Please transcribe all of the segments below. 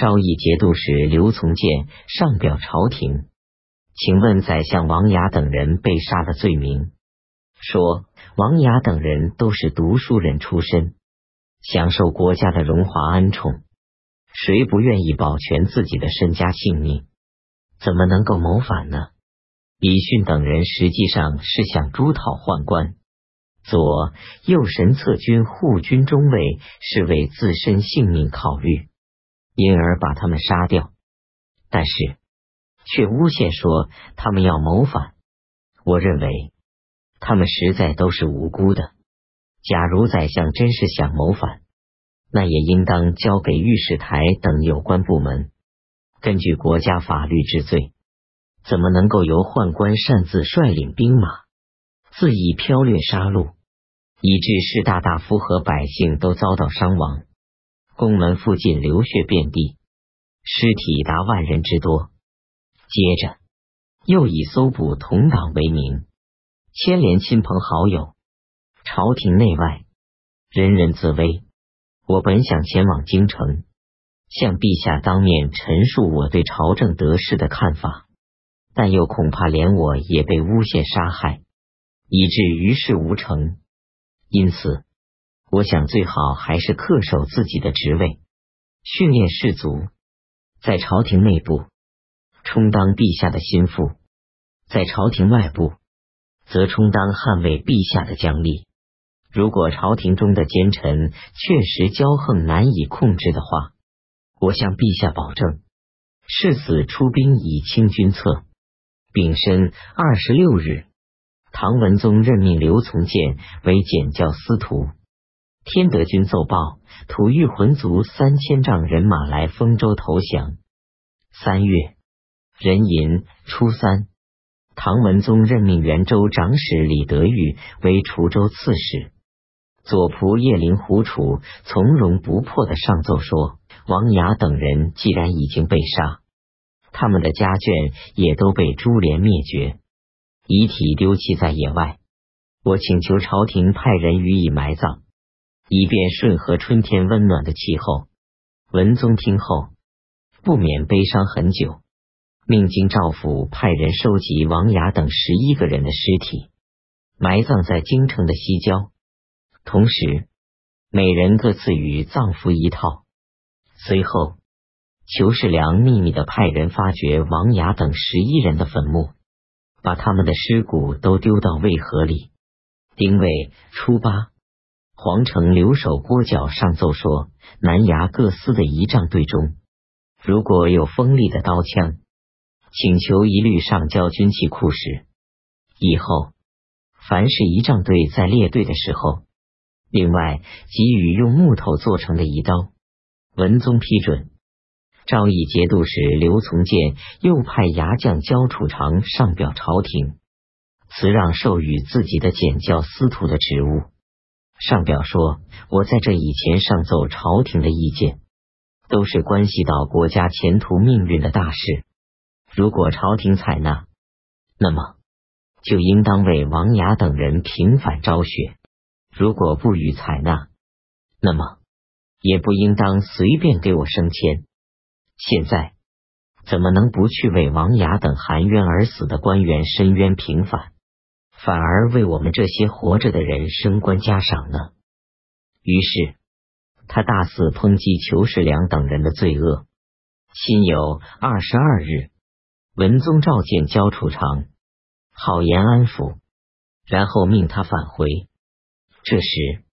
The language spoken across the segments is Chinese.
昭义节度使刘从谏上表朝廷，请问宰相王雅等人被杀的罪名，说王雅等人都是读书人出身，享受国家的荣华恩宠，谁不愿意保全自己的身家性命？怎么能够谋反呢？李训等人实际上是想朱讨宦官，左右神策军护军中尉是为自身性命考虑。因而把他们杀掉，但是却诬陷说他们要谋反。我认为他们实在都是无辜的。假如宰相真是想谋反，那也应当交给御史台等有关部门，根据国家法律治罪。怎么能够由宦官擅自率领兵马，恣意剽掠杀戮，以致士大大夫和百姓都遭到伤亡？宫门附近流血遍地，尸体达万人之多。接着又以搜捕同党为名，牵连亲朋好友，朝廷内外人人自危。我本想前往京城，向陛下当面陈述我对朝政得失的看法，但又恐怕连我也被诬陷杀害，以致于事无成。因此。我想最好还是恪守自己的职位，训练士卒，在朝廷内部充当陛下的心腹，在朝廷外部则充当捍卫陛下的将力。如果朝廷中的奸臣确实骄横难以控制的话，我向陛下保证，誓死出兵以清君侧。丙申二十六日，唐文宗任命刘从谏为检校司徒。天德军奏报，吐玉浑族三千丈人马来丰州投降。三月壬寅初三，唐文宗任命元州长史李德裕为滁州刺史。左仆叶林胡楚从容不迫的上奏说：王雅等人既然已经被杀，他们的家眷也都被株连灭绝，遗体丢弃在野外。我请求朝廷派人予以埋葬。以便顺和春天温暖的气候。文宗听后不免悲伤很久，命京兆府派人收集王雅等十一个人的尸体，埋葬在京城的西郊，同时每人各赐予葬服一套。随后，裘世良秘密的派人发掘王雅等十一人的坟墓，把他们的尸骨都丢到渭河里。丁未初八。皇城留守郭角上奏说：南衙各司的仪仗队中，如果有锋利的刀枪，请求一律上交军器库时。以后凡是仪仗队在列队的时候，另外给予用木头做成的仪刀。文宗批准。昭义节度使刘从谏又派牙将焦楚长上表朝廷，辞让授予自己的检校司徒的职务。上表说，我在这以前上奏朝廷的意见，都是关系到国家前途命运的大事。如果朝廷采纳，那么就应当为王雅等人平反昭雪；如果不予采纳，那么也不应当随便给我升迁。现在怎么能不去为王雅等含冤而死的官员申冤平反？反而为我们这些活着的人升官加赏呢？于是他大肆抨击裘世良等人的罪恶。辛酉二十二日，文宗召见焦楚长，好言安抚，然后命他返回。这时，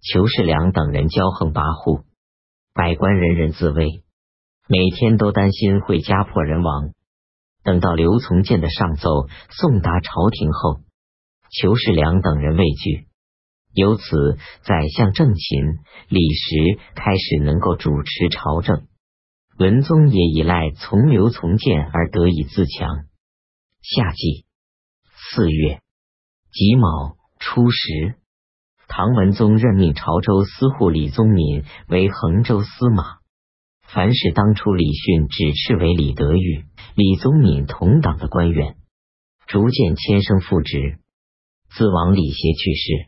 裘世良等人骄横跋扈，百官人人自危，每天都担心会家破人亡。等到刘从谏的上奏送达朝廷后，裘世良等人畏惧，由此宰相郑勤、李时开始能够主持朝政，文宗也依赖从刘从谏而得以自强。夏季四月己卯初十，唐文宗任命潮州司户李宗敏为衡州司马。凡是当初李训指斥为李德裕、李宗敏同党的官员，逐渐迁升复职。自王李协去世，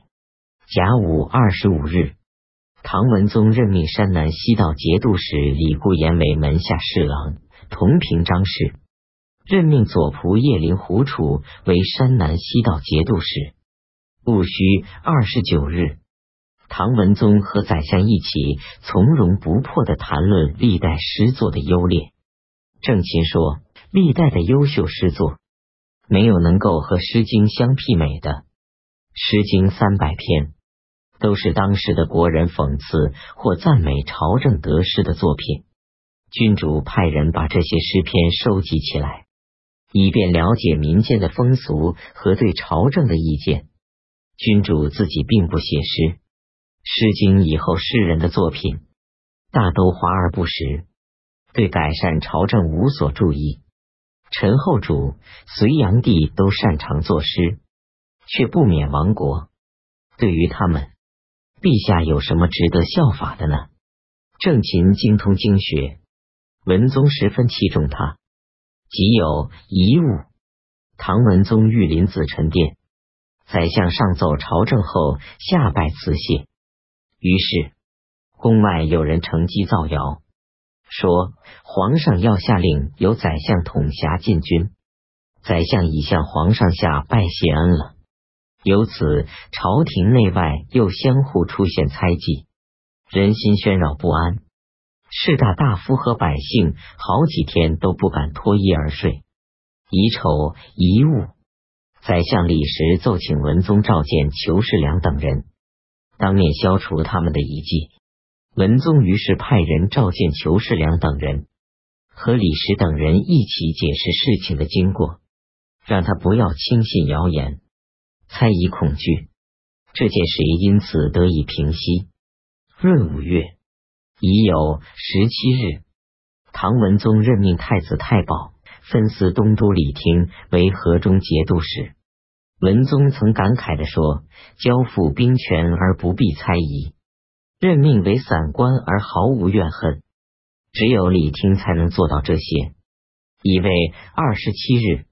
甲午二十五日，唐文宗任命山南西道节度使李固言为门下侍郎，同平章事；任命左仆射林胡楚为山南西道节度使。戊戌二十九日，唐文宗和宰相一起从容不迫的谈论历代诗作的优劣。郑钦说：“历代的优秀诗作，没有能够和《诗经》相媲美的，《诗经》三百篇。”都是当时的国人讽刺或赞美朝政得失的作品。君主派人把这些诗篇收集起来，以便了解民间的风俗和对朝政的意见。君主自己并不写诗，《诗经》以后诗人的作品大都华而不实，对改善朝政无所注意。陈后主、隋炀帝都擅长作诗，却不免亡国。对于他们。陛下有什么值得效法的呢？郑勤精通经学，文宗十分器重他。即有遗物，唐文宗御临紫宸殿，宰相上奏朝政后，下拜辞谢。于是宫外有人乘机造谣，说皇上要下令由宰相统辖禁军，宰相已向皇上下拜谢恩了。由此，朝廷内外又相互出现猜忌，人心喧扰不安。士大大夫和百姓好几天都不敢脱衣而睡。遗丑遗物，宰相李时奏请文宗召见裘世良等人，当面消除他们的疑忌。文宗于是派人召见裘世良等人，和李时等人一起解释事情的经过，让他不要轻信谣言。猜疑恐惧，这件事也因此得以平息。闰五月已有十七日，唐文宗任命太子太保分司东都李听为河中节度使。文宗曾感慨的说：“交付兵权而不必猜疑，任命为散官而毫无怨恨，只有李听才能做到这些。”乙未二十七日。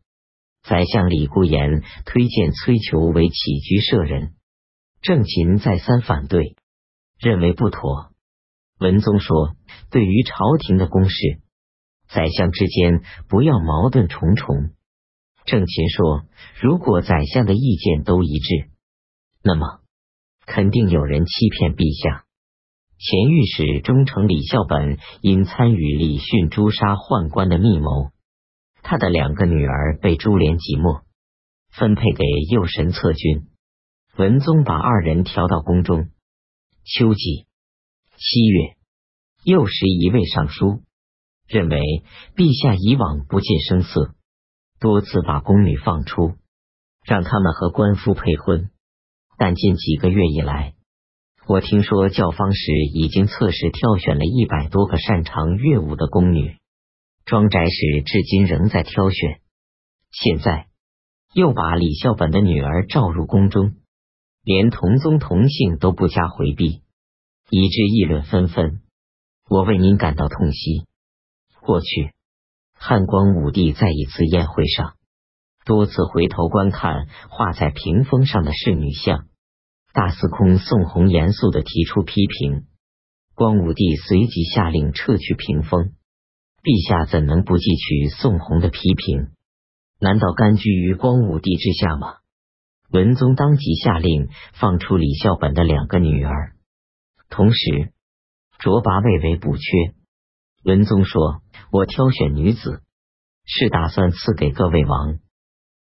宰相李固言推荐崔求为起居舍人，郑勤再三反对，认为不妥。文宗说：“对于朝廷的公事，宰相之间不要矛盾重重。”郑勤说：“如果宰相的意见都一致，那么肯定有人欺骗陛下。”前御史中丞李孝本因参与李训诛杀宦官的密谋。他的两个女儿被株连即没，分配给右神策军。文宗把二人调到宫中。秋季七月，又时一位尚书，认为陛下以往不近声色，多次把宫女放出，让他们和官夫配婚。但近几个月以来，我听说教坊时已经测试挑选了一百多个擅长乐舞的宫女。庄宅使至今仍在挑选，现在又把李孝本的女儿召入宫中，连同宗同姓都不加回避，以致议论纷纷。我为您感到痛惜。过去汉光武帝在一次宴会上，多次回头观看画在屏风上的仕女像，大司空宋弘严肃的提出批评，光武帝随即下令撤去屏风。陛下怎能不记取宋弘的批评？难道甘居于光武帝之下吗？文宗当即下令放出李孝本的两个女儿，同时擢拔魏为补缺。文宗说：“我挑选女子，是打算赐给各位王。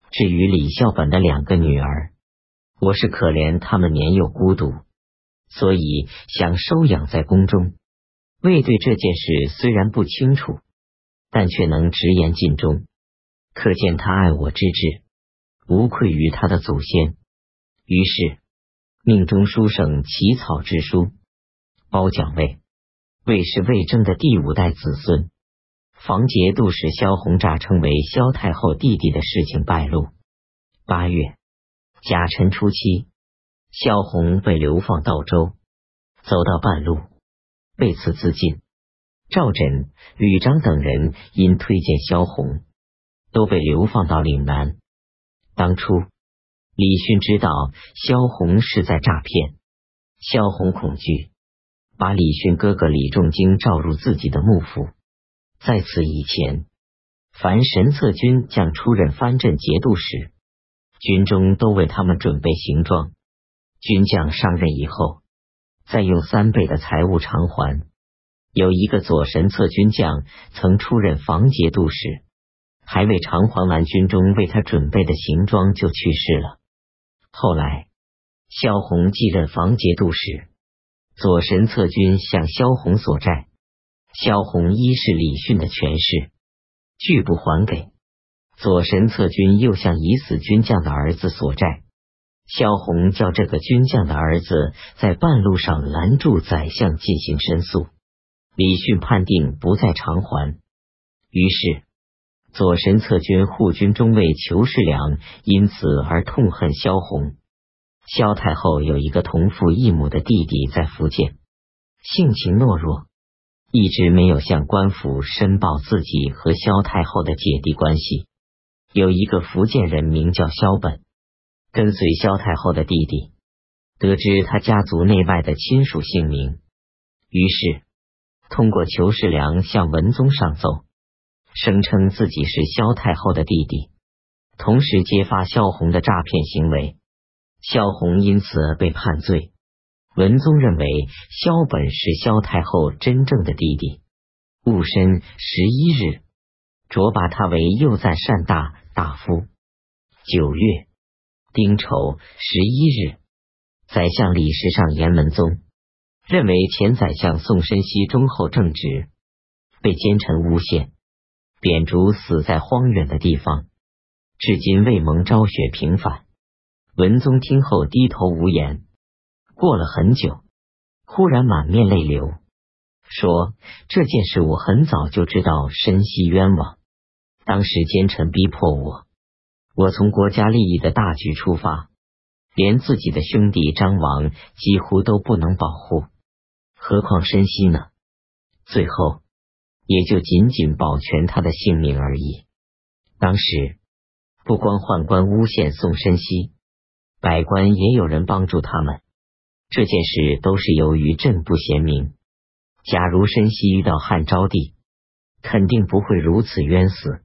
至于李孝本的两个女儿，我是可怜他们年幼孤独，所以想收养在宫中。魏对这件事虽然不清楚。”但却能直言尽忠，可见他爱我之志无愧于他的祖先。于是命中书省起草之书，褒奖魏。魏是魏征的第五代子孙。房节度使萧宏诈称为萧太后弟弟的事情败露。八月甲辰初七，萧宏被流放道州，走到半路，被刺自尽。赵枕、吕章等人因推荐萧红，都被流放到岭南。当初李训知道萧红是在诈骗，萧红恐惧，把李训哥哥李仲经召入自己的幕府。在此以前，凡神策军将出任藩镇节度使，军中都为他们准备行装。军将上任以后，再用三倍的财物偿还。有一个左神策军将曾出任防节度使，还未偿还完军中为他准备的行装，就去世了。后来，萧红继任防节度使，左神策军向萧红索债，萧红依是李训的权势，拒不还给。左神策军又向已死军将的儿子索债，萧红叫这个军将的儿子在半路上拦住宰相进行申诉。李训判定不再偿还，于是左神策军护军中尉裘世良因此而痛恨萧红。萧太后有一个同父异母的弟弟在福建，性情懦弱，一直没有向官府申报自己和萧太后的姐弟关系。有一个福建人名叫萧本，跟随萧太后的弟弟，得知他家族内外的亲属姓名，于是。通过裘世良向文宗上奏，声称自己是萧太后的弟弟，同时揭发萧红的诈骗行为，萧红因此被判罪。文宗认为萧本是萧太后真正的弟弟。戊申十一日，擢拔他为右赞善大大夫。九月丁丑十一日，宰相李时上言文宗。认为前宰相宋申锡忠厚正直，被奸臣诬陷，贬逐死在荒远的地方，至今未蒙昭雪平反。文宗听后低头无言。过了很久，忽然满面泪流，说：“这件事我很早就知道，申锡冤枉。当时奸臣逼迫我，我从国家利益的大局出发，连自己的兄弟张王几乎都不能保护。”何况申锡呢？最后也就仅仅保全他的性命而已。当时不光宦官诬陷宋申锡，百官也有人帮助他们。这件事都是由于朕不贤明。假如申锡遇到汉昭帝，肯定不会如此冤死。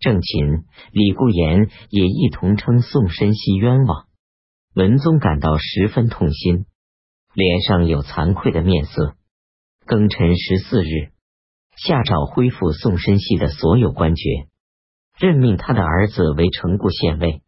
郑勤、李固言也一同称宋申锡冤枉。文宗感到十分痛心。脸上有惭愧的面色。庚辰十四日，下诏恢复宋申锡的所有官爵，任命他的儿子为成固县尉。